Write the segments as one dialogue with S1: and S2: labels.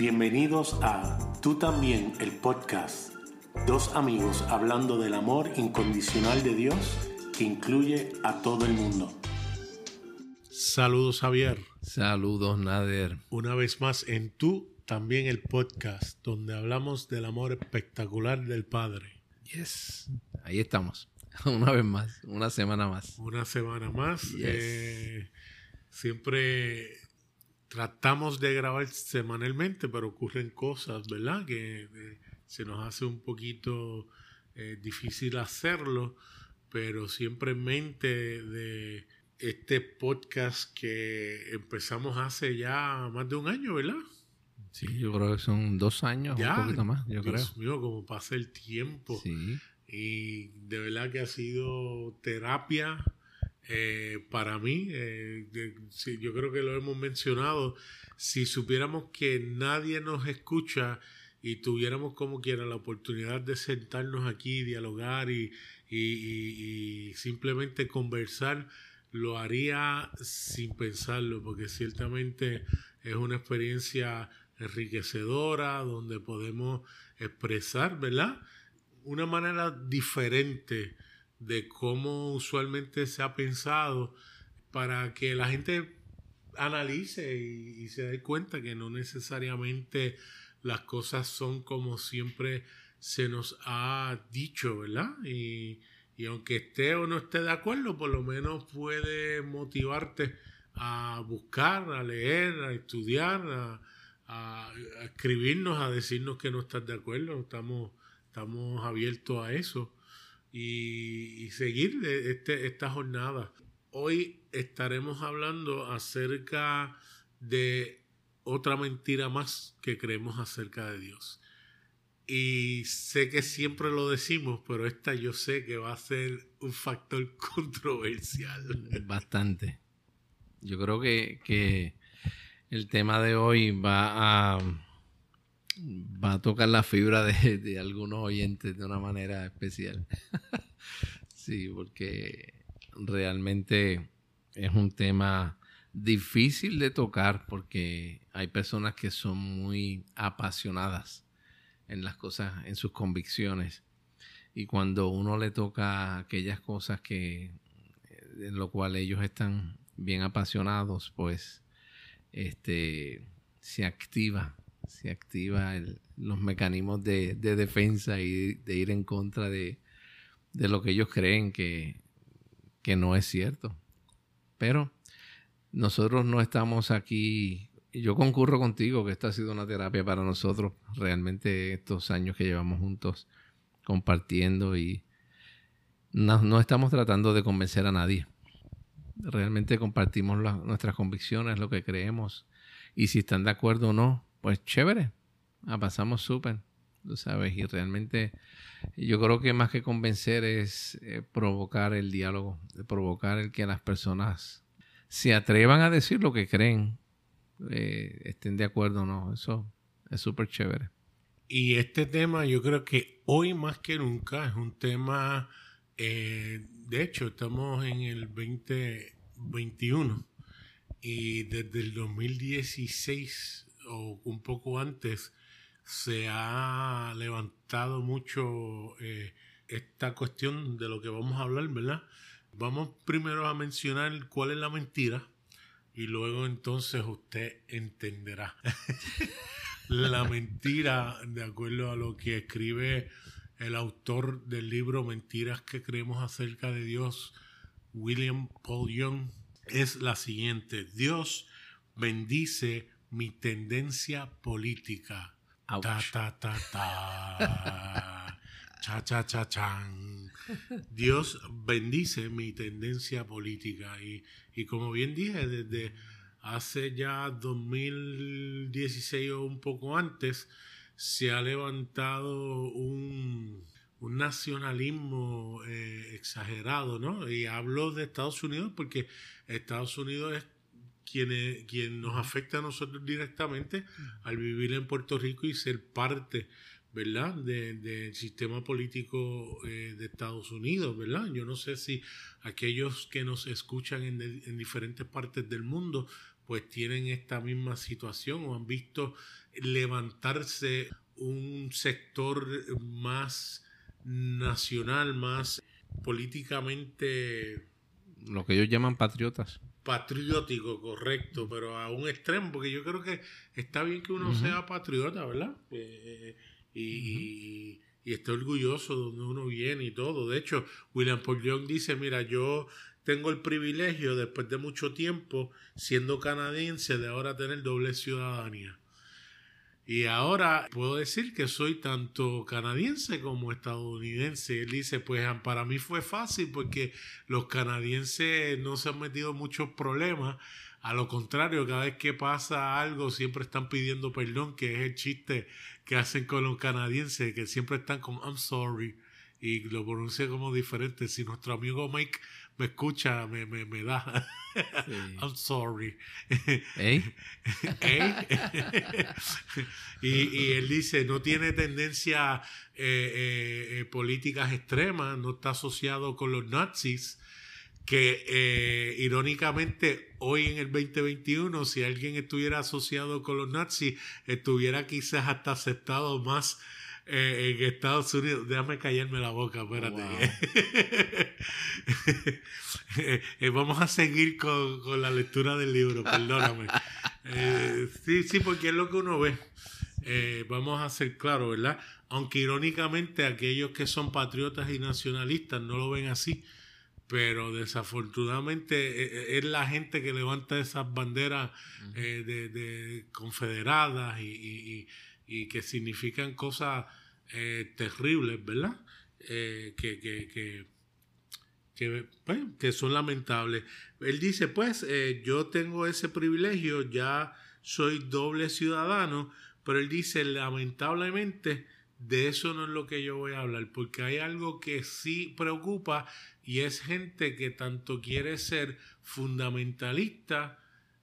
S1: Bienvenidos a Tú también, el podcast. Dos amigos hablando del amor incondicional de Dios que incluye a todo el mundo. Saludos Javier.
S2: Saludos Nader.
S1: Una vez más en Tú también el podcast, donde hablamos del amor espectacular del Padre.
S2: Yes, ahí estamos. Una vez más, una semana más.
S1: Una semana más. Eh, siempre tratamos de grabar semanalmente, pero ocurren cosas, ¿verdad? Que eh, se nos hace un poquito eh, difícil hacerlo, pero siempre en mente de este podcast que empezamos hace ya más de un año, ¿verdad?
S2: Sí, yo creo que son dos años, un poquito más, yo
S1: Dios mío, como pasa el tiempo. Sí. Y de verdad que ha sido terapia eh, para mí, eh, yo creo que lo hemos mencionado, si supiéramos que nadie nos escucha y tuviéramos como quiera la oportunidad de sentarnos aquí, dialogar y, y, simplemente conversar, lo haría sin pensarlo, porque ciertamente es una experiencia enriquecedora donde podemos expresar, ¿verdad? Una manera diferente de cómo usualmente se ha pensado para que la gente analice y, se dé cuenta que no necesariamente las cosas son como siempre se nos ha dicho, ¿verdad? Y, aunque esté o no esté de acuerdo, por lo menos puede motivarte a buscar, a leer, a estudiar, a, a, escribirnos, a decirnos que no estás de acuerdo. Estamos, estamos abiertos a eso y, seguir este, esta jornada. Hoy estaremos hablando acerca de otra mentira más que creemos acerca de Dios. Y sé que siempre lo decimos, pero esta yo sé que va a ser un factor controversial.
S2: Bastante. Yo creo que, que el tema de hoy va a va a tocar la fibra de, algunos oyentes de una manera especial. sí, porque realmente es un tema difícil de tocar porque hay personas que son muy apasionadas en las cosas, en sus convicciones. Y cuando uno le toca aquellas cosas que en lo cual ellos están bien apasionados, pues este se activa se activa los mecanismos de, defensa y de ir en contra de, lo que ellos creen que, no es cierto. Pero nosotros no estamos aquí yo concurro contigo que esta ha sido una terapia para nosotros realmente estos años que llevamos juntos compartiendo y no estamos tratando de convencer a nadie. Realmente compartimos nuestras convicciones, lo que creemos y si están de acuerdo o no, pues chévere, pasamos súper, tú sabes, y realmente yo creo que más que convencer es eh, provocar el diálogo, provocar el que las personas se atrevan a decir lo que creen, eh, estén de acuerdo o no, eso es súper chévere.
S1: Y este tema yo creo que hoy más que nunca es un tema, eh, de hecho estamos en el 2021 y desde el 2016 o un poco antes se ha levantado mucho eh, esta cuestión de lo que vamos a hablar, ¿verdad? Vamos primero a mencionar cuál es la mentira y luego entonces usted entenderá. la mentira, de acuerdo a lo que escribe el autor del libro Mentiras que creemos acerca de Dios, William Paul Young, es la siguiente. Dios bendice mi tendencia política. Ta, ta, ta, ta. cha, cha, cha, chan. Dios bendice mi tendencia política. Y, y como bien dije, desde hace ya 2016 o un poco antes, se ha levantado un, un nacionalismo eh, exagerado, ¿no? Y hablo de Estados Unidos porque Estados Unidos es quien, quien nos afecta a nosotros directamente al vivir en Puerto Rico y ser parte, ¿verdad?, del sistema político eh, de Estados Unidos, ¿verdad? Yo no sé si aquellos que nos escuchan en, en diferentes partes del mundo pues tienen esta misma situación o han visto levantarse un sector más nacional, más políticamente...
S2: Lo que ellos llaman patriotas.
S1: Patriótico, correcto, pero a un extremo, porque yo creo que está bien que uno sea patriota, ¿verdad? Eh, y, y, esté orgulloso de donde uno viene y todo. De hecho, William Paul Young dice, mira, yo tengo el privilegio, después de mucho tiempo, siendo canadiense, de ahora tener doble ciudadanía. Y ahora puedo decir que soy tanto canadiense como estadounidense. Él dice, pues para mí fue fácil porque los canadienses no se han metido muchos problemas. A lo contrario, cada vez que pasa algo siempre están pidiendo perdón, que es el chiste que hacen con los canadienses, que siempre están con I'm sorry y lo pronuncia como diferente. Si nuestro amigo Mike me escucha, me, me, me da. I'm sorry. ¿Eh? y, y, él dice, no tiene tendencia eh, eh, políticas extremas, no está asociado con los nazis, que irónicamente hoy en el 2021, si alguien estuviera asociado con los nazis, estuviera quizás hasta aceptado más eh, en Estados Unidos. Déjame callarme la boca, espérate. Eh, vamos a seguir con, la lectura del libro, perdóname. Eh, sí, sí, porque es lo que uno ve. vamos a ser claros, ¿verdad? Aunque irónicamente aquellos que son patriotas y nacionalistas no lo ven así, pero desafortunadamente es la gente que levanta esas banderas de, confederadas y, y que significan cosas eh, terribles, ¿verdad? Eh, que, que, que, pues, que, son lamentables. Él dice, pues eh, yo tengo ese privilegio, ya soy doble ciudadano, pero él dice, lamentablemente, de eso no es lo que yo voy a hablar, porque hay algo que sí preocupa y es gente que tanto quiere ser fundamentalista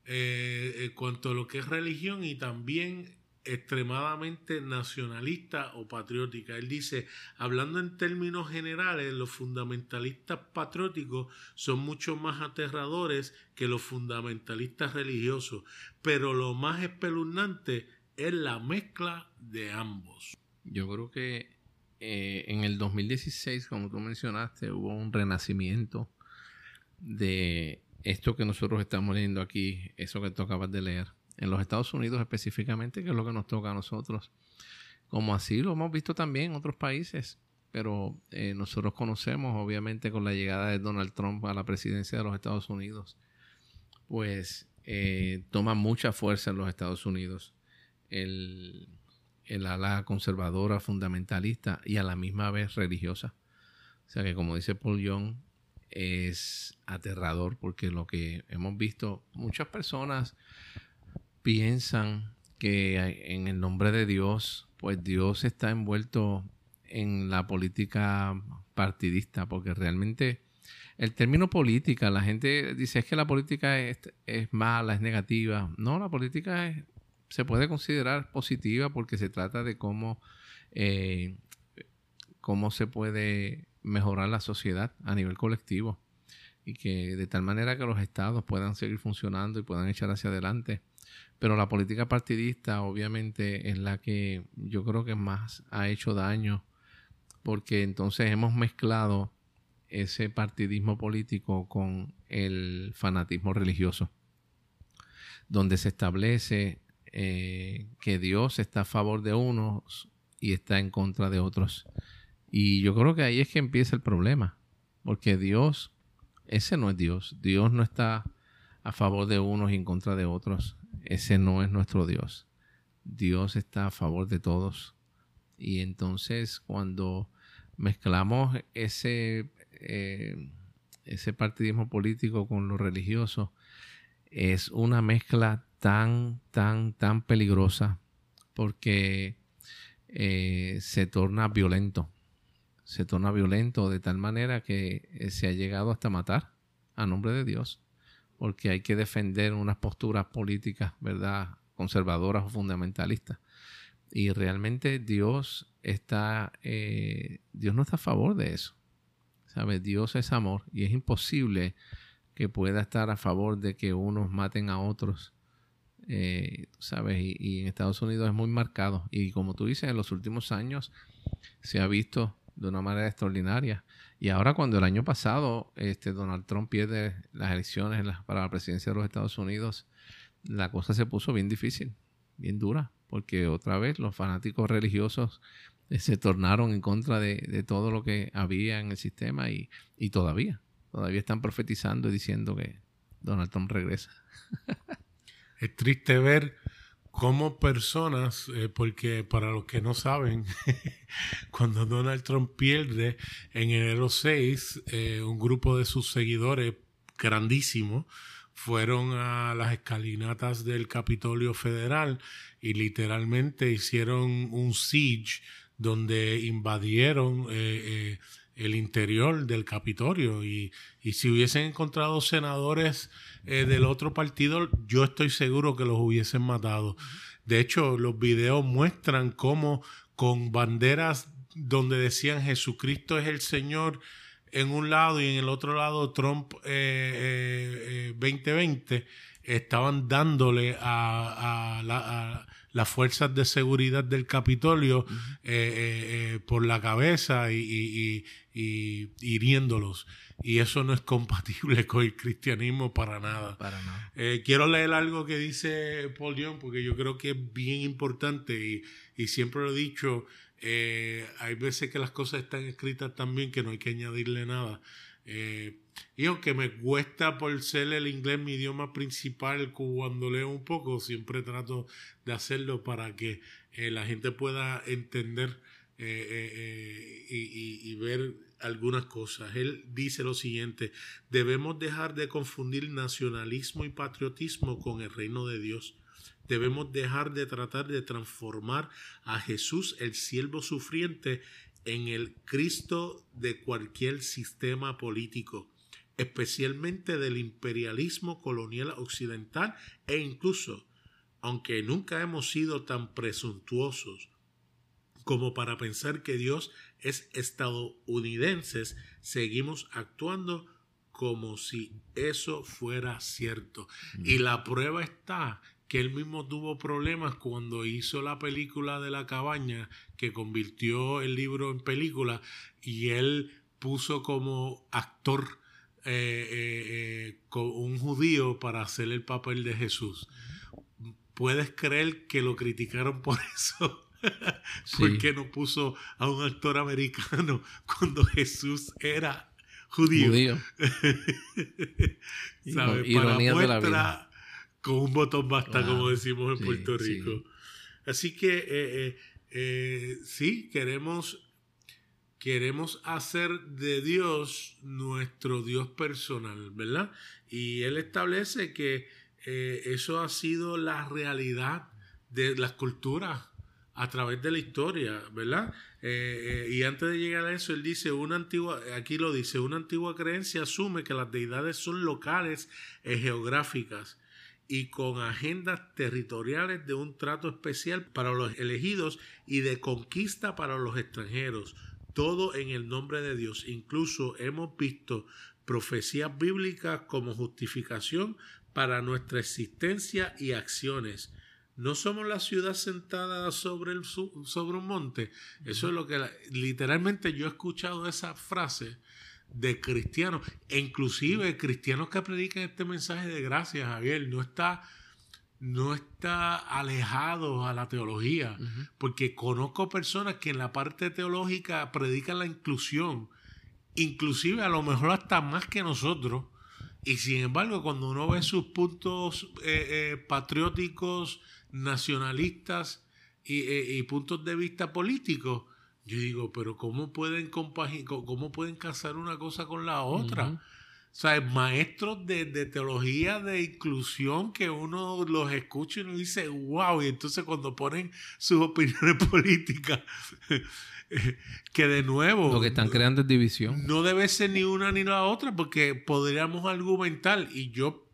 S1: en cuanto a lo que es religión y también extremadamente nacionalista o patriótica. Él dice, hablando en términos generales, los fundamentalistas patrióticos son mucho más aterradores que los fundamentalistas religiosos, pero lo más espeluznante es la mezcla de ambos.
S2: Yo creo que eh, en el 2016, como tú mencionaste, hubo un renacimiento de esto que nosotros estamos leyendo aquí, eso que tú acabas de leer en los Estados Unidos específicamente, que es lo que nos toca a nosotros. Como así lo hemos visto también en otros países, pero eh, nosotros conocemos, obviamente, con la llegada de Donald Trump a la presidencia de los Estados Unidos, pues eh, toma mucha fuerza en los Estados Unidos el, el ala conservadora, fundamentalista y a la misma vez religiosa. O sea que, como dice Paul Young, es aterrador porque lo que hemos visto, muchas personas piensan que en el nombre de Dios, pues Dios está envuelto en la política partidista, porque realmente el término política, la gente dice es que la política es, mala, es negativa. No, la política se puede considerar positiva porque se trata de cómo, eh, cómo se puede mejorar la sociedad a nivel colectivo y que de tal manera que los estados puedan seguir funcionando y puedan echar hacia adelante pero la política partidista obviamente es la que yo creo que más ha hecho daño porque entonces hemos mezclado ese partidismo político con el fanatismo religioso, donde se establece eh, que Dios está a favor de unos y está en contra de otros. Y yo creo que ahí es que empieza el problema, porque Dios, ese no es Dios, Dios no está a favor de unos y en contra de otros ese no es nuestro Dios. Dios está a favor de todos. Y entonces cuando mezclamos ese, eh, ese partidismo político con lo religioso, es una mezcla tan, tan, tan peligrosa porque eh, se torna violento. Se torna violento de tal manera que eh, se ha llegado hasta matar a nombre de Dios porque hay que defender unas posturas políticas, ¿verdad?, conservadoras o fundamentalistas. Y realmente Dios está, eh, Dios no está a favor de eso. ¿Sabe? Dios es amor y es imposible que pueda estar a favor de que unos maten a otros eh, ¿sabes? Y, en Estados Unidos es muy marcado. Y como tú dices, en los últimos años se ha visto de una manera extraordinaria. Y ahora cuando el año pasado este, Donald Trump pierde las elecciones para la presidencia de los Estados Unidos, la cosa se puso bien difícil, bien dura, porque otra vez los fanáticos religiosos eh, se tornaron en contra de, todo lo que había en el sistema y, y todavía, todavía están profetizando y diciendo que Donald Trump regresa.
S1: es triste ver cómo personas, eh, porque para los que no saben, cuando Donald Trump pierde en enero 6, eh, un grupo de sus seguidores grandísimo fueron a las escalinatas del Capitolio Federal y literalmente hicieron un siege donde invadieron eh, el interior del Capitolio y, y si hubiesen encontrado senadores eh, del otro partido, yo estoy seguro que los hubiesen matado. De hecho, los videos muestran cómo con banderas donde decían Jesucristo es el Señor en un lado y en el otro lado Trump 2020 eh, estaban dándole a, a, las fuerzas de seguridad del Capitolio por la cabeza y, y hiriéndolos. Y eso no es compatible con el cristianismo para nada.
S2: Para nada.
S1: Eh, quiero leer algo que dice Paul Young porque yo creo que es bien importante y, y siempre lo he dicho. Eh, hay veces que las cosas están escritas tan bien que no hay que añadirle nada. Eh, y aunque me cuesta por ser el inglés mi idioma principal cuando leo un poco, siempre trato de hacerlo para que la gente pueda entender y, y, ver algunas cosas. Él dice lo siguiente, debemos dejar de confundir nacionalismo y patriotismo con el reino de Dios. Debemos dejar de tratar de transformar a Jesús, el siervo sufriente, en el Cristo de cualquier sistema político, especialmente del imperialismo colonial occidental e incluso, aunque nunca hemos sido tan presuntuosos como para pensar que Dios es estadounidense, seguimos actuando como si eso fuera cierto. Y la prueba está que él mismo tuvo problemas cuando hizo la película de la cabaña, que convirtió el libro en película, y él puso como actor eh, eh, eh, un judío para hacer el papel de Jesús. ¿Puedes creer que lo criticaron por eso? ¿Por qué no puso a un actor americano cuando Jesús era judío? judío. ¿Sabes? Para muestra, con un botón basta, como decimos en Puerto Rico. Así que eh, eh, eh, sí, queremos, queremos hacer de Dios nuestro Dios personal, ¿verdad? Y Él establece que eso ha sido la realidad de las culturas a través de la historia, ¿verdad? Eh, eh, y antes de llegar a eso, él dice, una antigua, aquí lo dice, una antigua creencia asume que las deidades son locales e geográficas y con agendas territoriales de un trato especial para los elegidos y de conquista para los extranjeros, todo en el nombre de Dios. Incluso hemos visto profecías bíblicas como justificación para nuestra existencia y acciones no somos la ciudad sentada sobre, sobre un monte. Eso es lo que literalmente yo he escuchado esa frase de cristianos, e inclusive cristianos que predican este mensaje de gracia, Javier, no está, no está alejado a la teología, porque conozco personas que en la parte teológica predican la inclusión, inclusive a lo mejor hasta más que nosotros, y sin embargo cuando uno ve sus puntos eh, eh, patrióticos, nacionalistas y, puntos de vista políticos, yo digo, pero ¿cómo pueden cómo pueden casar una cosa con la otra? Sea, maestros de, teología de inclusión que uno los escucha y uno dice, wow, y entonces cuando ponen sus opiniones políticas, que de nuevo...
S2: Lo que están creando es división.
S1: No debe ser ni una ni la otra, porque podríamos argumentar, y yo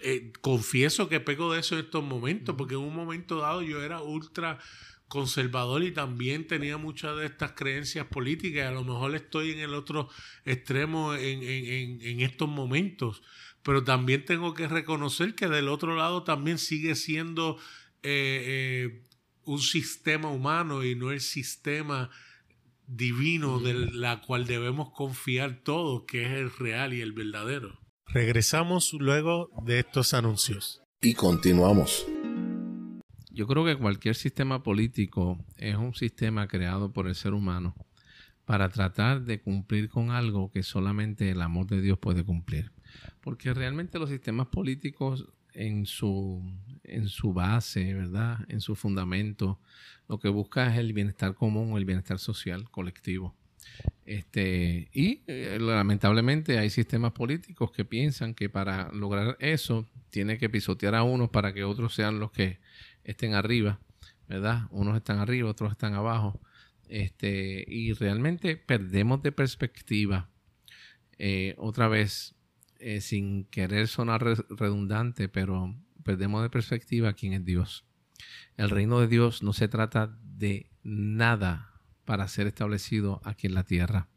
S1: eh, confieso que pego de eso en estos momentos, porque en un momento dado yo era ultra conservador y también tenía muchas de estas creencias políticas. A lo mejor estoy en el otro extremo en, estos momentos. pero también tengo que reconocer que del otro lado también sigue siendo eh, eh, un sistema humano y no el sistema divino de la cual debemos confiar todos, que es el real y el verdadero. Regresamos luego de estos anuncios.
S3: Y continuamos.
S2: Yo creo que cualquier sistema político es un sistema creado por el ser humano para tratar de cumplir con algo que solamente el amor de Dios puede cumplir. Porque realmente los sistemas políticos en su, en su base, ¿verdad? En su fundamento, lo que busca es el bienestar común, el bienestar social, colectivo. Este, y eh, lamentablemente hay sistemas políticos que piensan que para lograr eso tiene que pisotear a unos para que otros sean los que estén arriba, ¿verdad? Unos están arriba, otros están abajo. Este, y realmente perdemos de perspectiva. Eh, otra vez, eh, sin querer sonar redundante, pero perdemos de perspectiva quién es Dios. El reino de Dios no se trata de nada para ser establecido aquí en la tierra.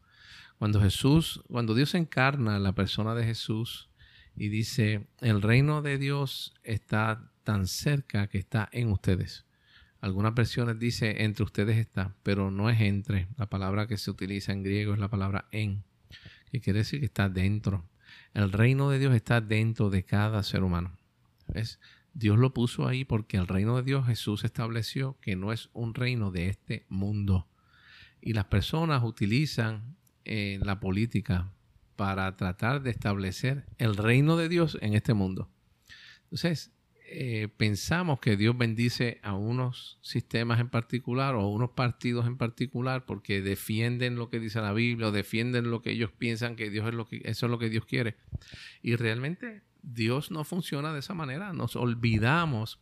S2: Cuando Jesús, cuando Dios encarna la persona de Jesús y dice, el reino de Dios está tan cerca que está en ustedes. Algunas versiones dice entre ustedes está, pero no es entre. La palabra que se utiliza en griego es la palabra en, que quiere decir que está dentro. El reino de Dios está dentro de cada ser humano. ¿Ves? Dios lo puso ahí porque el reino de Dios Jesús estableció que no es un reino de este mundo. Y las personas utilizan eh, la política para tratar de establecer el reino de Dios en este mundo. Entonces, eh, pensamos que Dios bendice a unos sistemas en particular o a unos partidos en particular porque defienden lo que dice la Biblia o defienden lo que ellos piensan que Dios es lo que eso es lo que Dios quiere. Y realmente Dios no funciona de esa manera. Nos olvidamos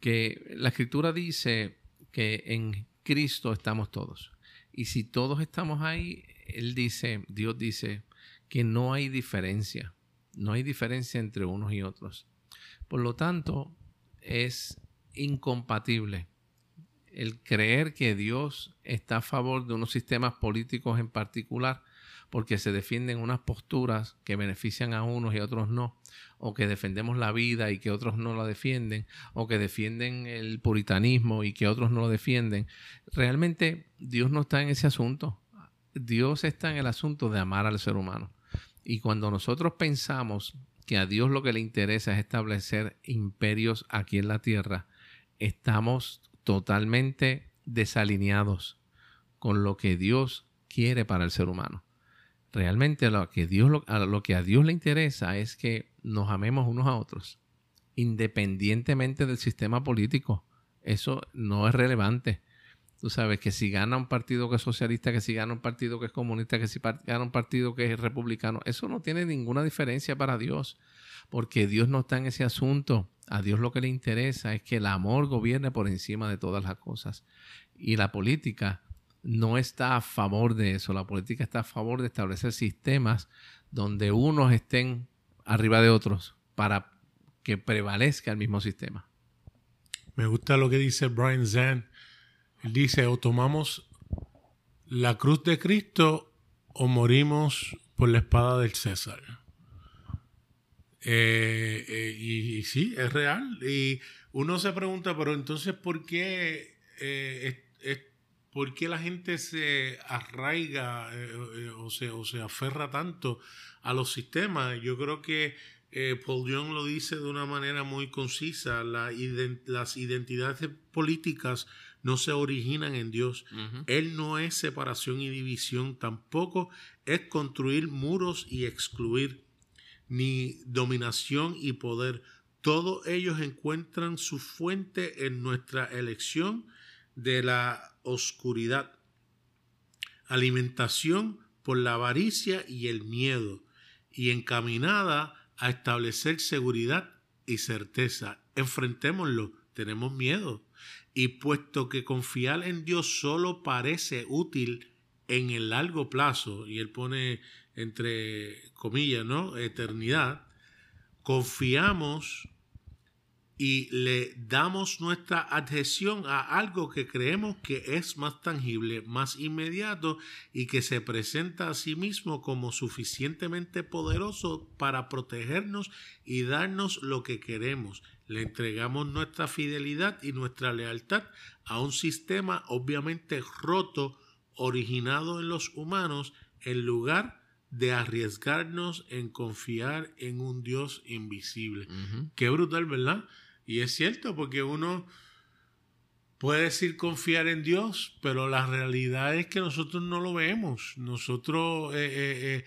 S2: que la escritura dice que en Cristo estamos todos. Y si todos estamos ahí, Él dice, Dios dice, que no hay diferencia. No hay diferencia entre unos y otros. Por lo tanto, es incompatible el creer que Dios está a favor de unos sistemas políticos en particular porque se defienden unas posturas que benefician a unos y a otros no, o que defendemos la vida y que otros no la defienden, o que defienden el puritanismo y que otros no lo defienden. Realmente Dios no está en ese asunto. Dios está en el asunto de amar al ser humano. Y cuando nosotros pensamos a Dios lo que le interesa es establecer imperios aquí en la tierra, estamos totalmente desalineados con lo que Dios quiere para el ser humano. Realmente lo que, Dios, lo que a Dios le interesa es que nos amemos unos a otros, independientemente del sistema político. Eso no es relevante. Tú sabes que si gana un partido que es socialista, que si gana un partido que es comunista, que si gana un partido que es republicano, eso no tiene ninguna diferencia para Dios, porque Dios no está en ese asunto. A Dios lo que le interesa es que el amor gobierne por encima de todas las cosas. Y la política no está a favor de eso. La política está a favor de establecer sistemas donde unos estén arriba de otros para que prevalezca el mismo sistema.
S1: Me gusta lo que dice Brian Zan. Dice, o tomamos la cruz de Cristo o morimos por la espada del César. Eh, eh, y, sí, es real. Y uno se pregunta, pero entonces, ¿por qué eh, ¿por qué la gente se arraiga o, se, o, se, aferra tanto a los sistemas? Yo creo que Paul Young lo dice de una manera muy concisa, las identidades políticas no se originan en Dios. Él no es separación y división, tampoco es construir muros y excluir, ni dominación y poder. Todos ellos encuentran su fuente en nuestra elección de la oscuridad, alimentación por la avaricia y el miedo, y encaminada a establecer seguridad y certeza. Enfrentémoslo, tenemos miedo. Y puesto que confiar en Dios solo parece útil en el largo plazo, y él pone entre comillas, ¿no? Eternidad, confiamos y le damos nuestra adhesión a algo que creemos que es más tangible, más inmediato y que se presenta a sí mismo como suficientemente poderoso para protegernos y darnos lo que queremos. Le entregamos nuestra fidelidad y nuestra lealtad a un sistema obviamente roto, originado en los humanos, en lugar de arriesgarnos en confiar en un Dios invisible. Qué brutal, ¿verdad? Y es cierto, porque uno puede decir confiar en Dios, pero la realidad es que nosotros no lo vemos. Nosotros eh, eh, eh,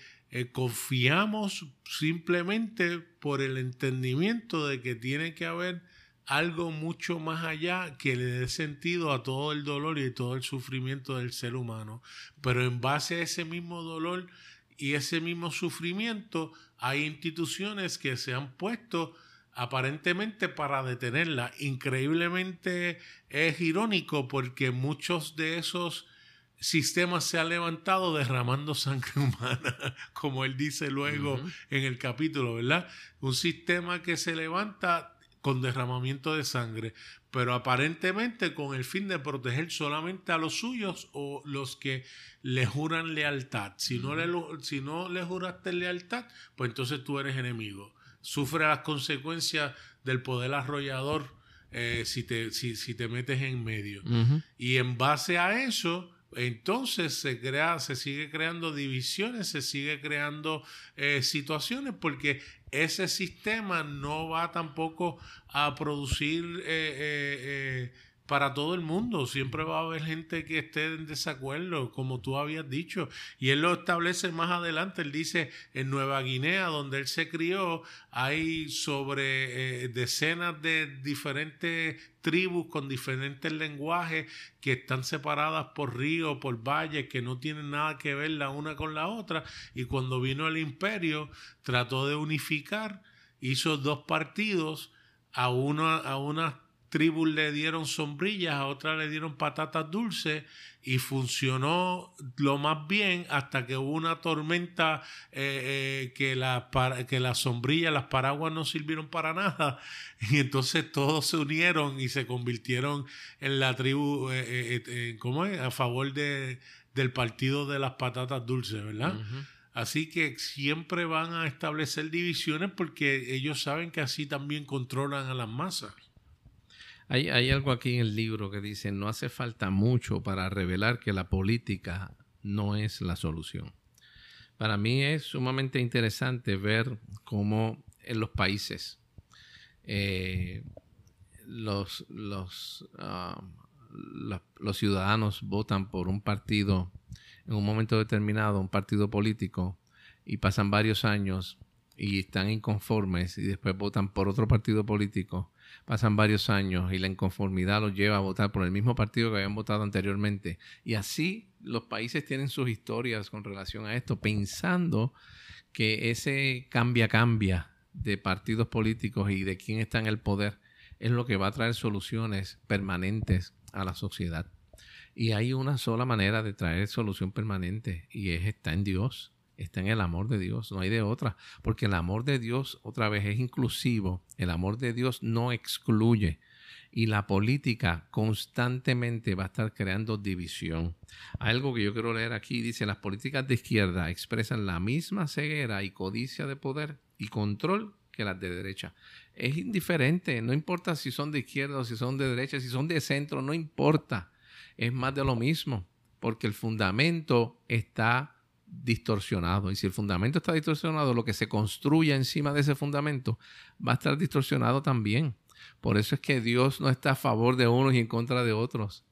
S1: confiamos simplemente por el entendimiento de que tiene que haber algo mucho más allá que le dé sentido a todo el dolor y todo el sufrimiento del ser humano. Pero en base a ese mismo dolor y ese mismo sufrimiento, hay instituciones que se han puesto aparentemente para detenerla. Increíblemente es irónico porque muchos de esos sistemas se han levantado derramando sangre humana, como él dice luego en el capítulo, ¿verdad? Un sistema que se levanta con derramamiento de sangre, pero aparentemente con el fin de proteger solamente a los suyos o los que le juran lealtad. Si, no le, si no le juraste lealtad, pues entonces tú eres enemigo sufre las consecuencias del poder arrollador eh, si, te, si, si, te metes en medio. Y en base a eso, entonces se crea, se sigue creando divisiones, se sigue creando eh, situaciones, porque ese sistema no va tampoco a producir eh, para todo el mundo. Siempre va a haber gente que esté en desacuerdo, como tú habías dicho. Y él lo establece más adelante. Él dice, en Nueva Guinea, donde él se crió, hay sobre eh, decenas de diferentes tribus con diferentes lenguajes que están separadas por ríos, por valles, que no tienen nada que ver la una con la otra. Y cuando vino el imperio, trató de unificar, hizo dos partidos a una, a unas tribus le dieron sombrillas, a otras le dieron patatas dulces y funcionó lo más bien hasta que hubo una tormenta eh, eh, que, la, que las sombrillas, las paraguas no sirvieron para nada y entonces todos se unieron y se convirtieron en la tribu, eh, ¿cómo es? A favor de, del partido de las patatas dulces, ¿verdad? Así que siempre van a establecer divisiones porque ellos saben que así también controlan a las masas.
S2: Hay, hay algo aquí en el libro que dice, no hace falta mucho para revelar que la política no es la solución. Para mí es sumamente interesante ver cómo en los países eh, los, ah, los ciudadanos votan por un partido en un momento determinado, un partido político, y pasan varios años y están inconformes y después votan por otro partido político pasan varios años y la inconformidad los lleva a votar por el mismo partido que habían votado anteriormente. Y así los países tienen sus historias con relación a esto, pensando que ese cambia-cambia de partidos políticos y de quién está en el poder es lo que va a traer soluciones permanentes a la sociedad. Y hay una sola manera de traer solución permanente y es está en Dios está en el amor de Dios, no hay de otra, porque el amor de Dios otra vez es inclusivo, el amor de Dios no excluye y la política constantemente va a estar creando división. Algo que yo quiero leer aquí dice, las políticas de izquierda expresan la misma ceguera y codicia de poder y control que las de derecha. Es indiferente, no importa si son de izquierda o si son de derecha, si son de centro, no importa. Es más de lo mismo, porque el fundamento está distorsionado. Y si el fundamento está distorsionado, lo que se construya encima de ese fundamento va a estar distorsionado también. Por eso es que Dios no está a favor de unos y en contra de otros.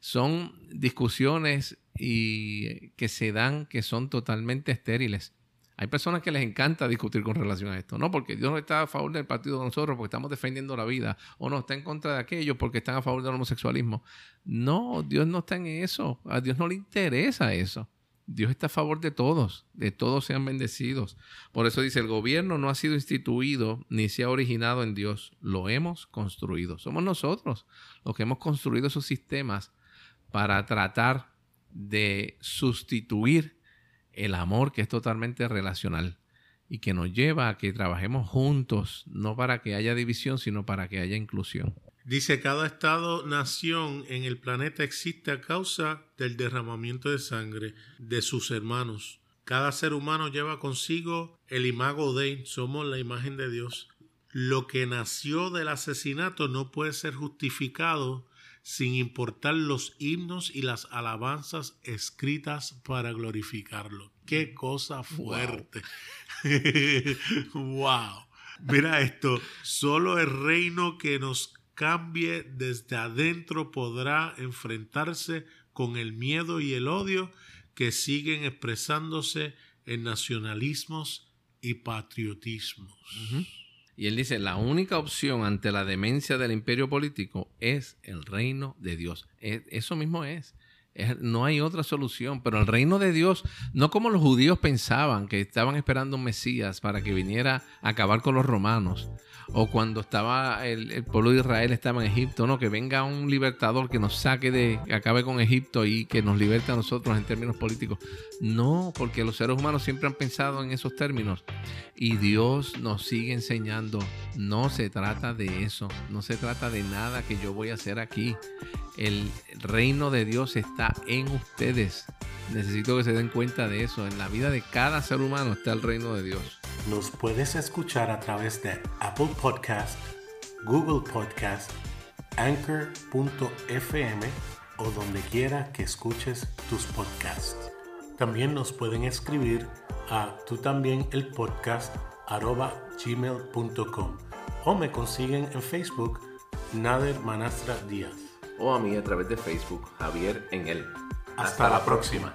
S2: son discusiones y que se dan que son totalmente estériles. Hay personas que les encanta discutir con relación a esto, no porque Dios no está a favor del partido de nosotros porque estamos defendiendo la vida, o no está en contra de aquellos porque están a favor del homosexualismo. No, Dios no está en eso, a Dios no le interesa eso. Dios está a favor de todos, de todos sean bendecidos. Por eso dice, el gobierno no ha sido instituido ni se ha originado en Dios, lo hemos construido. Somos nosotros los que hemos construido esos sistemas para tratar de sustituir el amor que es totalmente relacional. y que nos lleva a que trabajemos juntos, no para que haya división, sino para que haya inclusión.
S1: Dice, cada estado, nación en el planeta existe a causa del derramamiento de sangre de sus hermanos. Cada ser humano lleva consigo el imago Dei, somos la imagen de Dios. Lo que nació del asesinato no puede ser justificado sin importar los himnos y las alabanzas escritas para glorificarlo. Qué cosa fuerte. Wow. Mira esto, solo el reino que nos cambie desde adentro podrá enfrentarse con el miedo y el odio que siguen expresándose en nacionalismos y patriotismos.
S2: Y él dice, la única opción ante la demencia del imperio político es el reino de Dios. E, eso mismo es. No hay otra solución, pero el reino de Dios, no como los judíos pensaban, que estaban esperando un Mesías para que viniera a acabar con los romanos, o cuando estaba el, pueblo de Israel estaba en Egipto, no, que venga un libertador que nos saque de, que acabe con Egipto y que nos liberte a nosotros en términos políticos. No, porque los seres humanos siempre han pensado en esos términos y Dios nos sigue enseñando, no se trata de eso, no se trata de nada que yo voy a hacer aquí. El reino de Dios está en ustedes. Necesito que se den cuenta de eso. En la vida de cada ser humano está el reino de Dios.
S1: Nos puedes escuchar a través de Apple Podcast, Google Podcast, Anchor.fm o donde quiera que escuches tus podcasts. También nos pueden escribir a tú también el podcast gmail.com o me consiguen en Facebook Nader Manastra Díaz
S2: o a mí a través de Facebook, Javier en él.
S1: Hasta, la próxima.